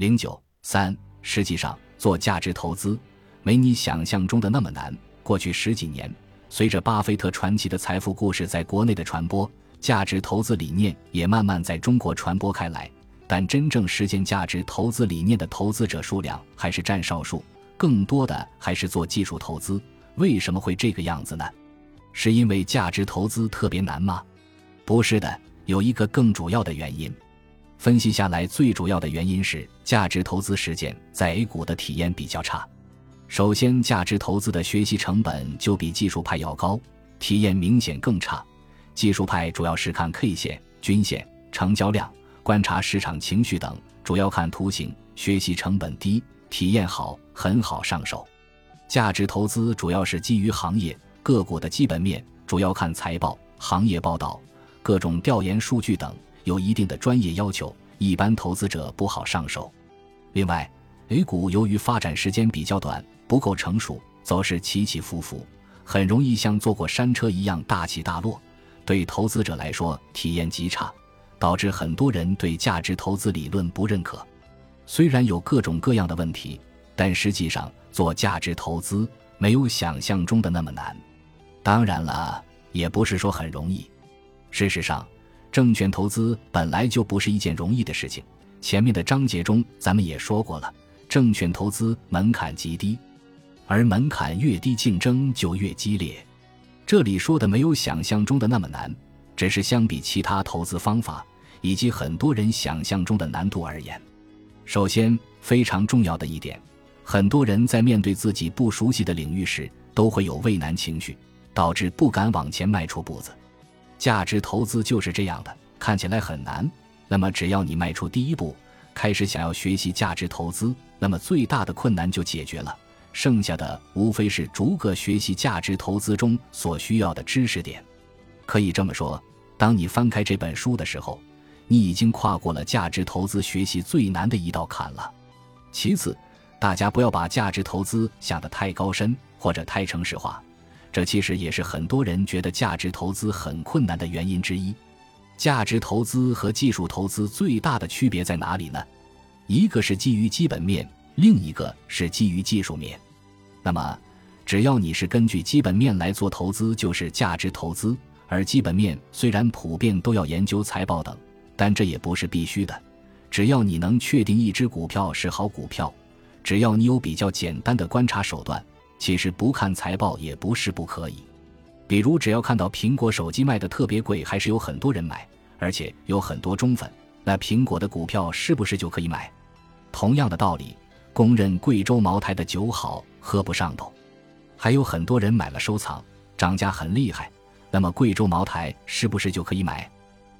零九三，实际上做价值投资没你想象中的那么难。过去十几年，随着巴菲特传奇的财富故事在国内的传播，价值投资理念也慢慢在中国传播开来。但真正实践价值投资理念的投资者数量还是占少数，更多的还是做技术投资。为什么会这个样子呢？是因为价值投资特别难吗？不是的，有一个更主要的原因。分析下来，最主要的原因是价值投资实践在 A 股的体验比较差。首先，价值投资的学习成本就比技术派要高，体验明显更差。技术派主要是看 K 线、均线、成交量。观察市场情绪等，主要看图形，学习成本低，体验好，很好上手。价值投资主要是基于行业个股的基本面，主要看财报、行业报道、各种调研数据等，有一定的专业要求，一般投资者不好上手。另外，A 股由于发展时间比较短，不够成熟，走势起起伏伏，很容易像坐过山车一样大起大落，对投资者来说体验极差。导致很多人对价值投资理论不认可，虽然有各种各样的问题，但实际上做价值投资没有想象中的那么难。当然了，也不是说很容易。事实上，证券投资本来就不是一件容易的事情。前面的章节中咱们也说过了，证券投资门槛极低，而门槛越低，竞争就越激烈。这里说的没有想象中的那么难，只是相比其他投资方法。以及很多人想象中的难度而言，首先非常重要的一点，很多人在面对自己不熟悉的领域时，都会有畏难情绪，导致不敢往前迈出步子。价值投资就是这样的，看起来很难，那么只要你迈出第一步，开始想要学习价值投资，那么最大的困难就解决了，剩下的无非是逐个学习价值投资中所需要的知识点。可以这么说，当你翻开这本书的时候。你已经跨过了价值投资学习最难的一道坎了。其次，大家不要把价值投资想得太高深或者太城市化，这其实也是很多人觉得价值投资很困难的原因之一。价值投资和技术投资最大的区别在哪里呢？一个是基于基本面，另一个是基于技术面。那么，只要你是根据基本面来做投资，就是价值投资。而基本面虽然普遍都要研究财报等。但这也不是必须的，只要你能确定一只股票是好股票，只要你有比较简单的观察手段，其实不看财报也不是不可以。比如，只要看到苹果手机卖的特别贵，还是有很多人买，而且有很多忠粉，那苹果的股票是不是就可以买？同样的道理，公认贵州茅台的酒好喝不上头，还有很多人买了收藏，涨价很厉害，那么贵州茅台是不是就可以买？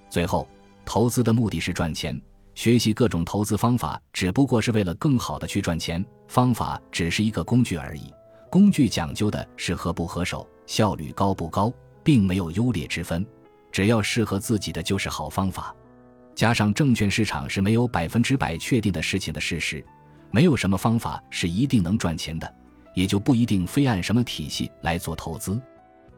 最后。投资的目的是赚钱，学习各种投资方法只不过是为了更好的去赚钱，方法只是一个工具而已。工具讲究的是合不合手，效率高不高，并没有优劣之分，只要适合自己的就是好方法。加上证券市场是没有百分之百确定的事情的事实，没有什么方法是一定能赚钱的，也就不一定非按什么体系来做投资。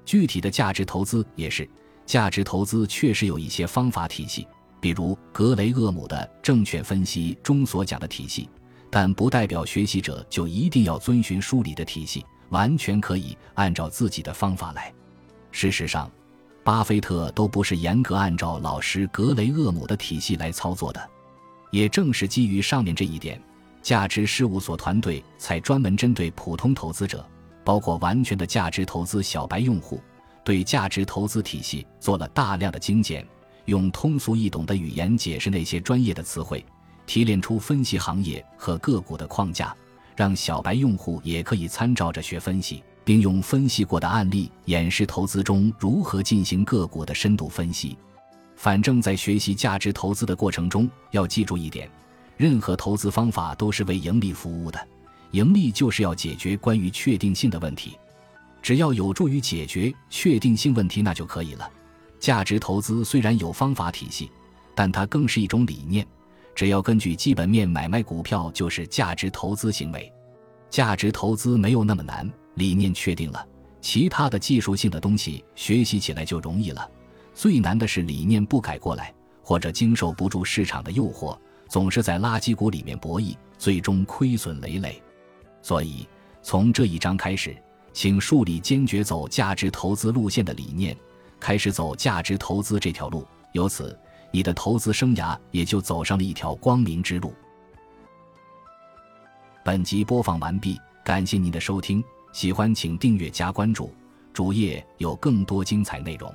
具体的价值投资也是，价值投资确实有一些方法体系。比如格雷厄姆的证券分析中所讲的体系，但不代表学习者就一定要遵循书里的体系，完全可以按照自己的方法来。事实上，巴菲特都不是严格按照老师格雷厄姆的体系来操作的。也正是基于上面这一点，价值事务所团队才专门针对普通投资者，包括完全的价值投资小白用户，对价值投资体系做了大量的精简。用通俗易懂的语言解释那些专业的词汇，提炼出分析行业和个股的框架，让小白用户也可以参照着学分析，并用分析过的案例演示投资中如何进行个股的深度分析。反正，在学习价值投资的过程中，要记住一点：任何投资方法都是为盈利服务的，盈利就是要解决关于确定性的问题，只要有助于解决确定性问题，那就可以了。价值投资虽然有方法体系，但它更是一种理念。只要根据基本面买卖股票，就是价值投资行为。价值投资没有那么难，理念确定了，其他的技术性的东西学习起来就容易了。最难的是理念不改过来，或者经受不住市场的诱惑，总是在垃圾股里面博弈，最终亏损累累。所以，从这一章开始，请树立坚决走价值投资路线的理念，开始走价值投资这条路。由此，你的投资生涯也就走上了一条光明之路。本集播放完毕，感谢您的收听，喜欢请订阅加关注，主页有更多精彩内容。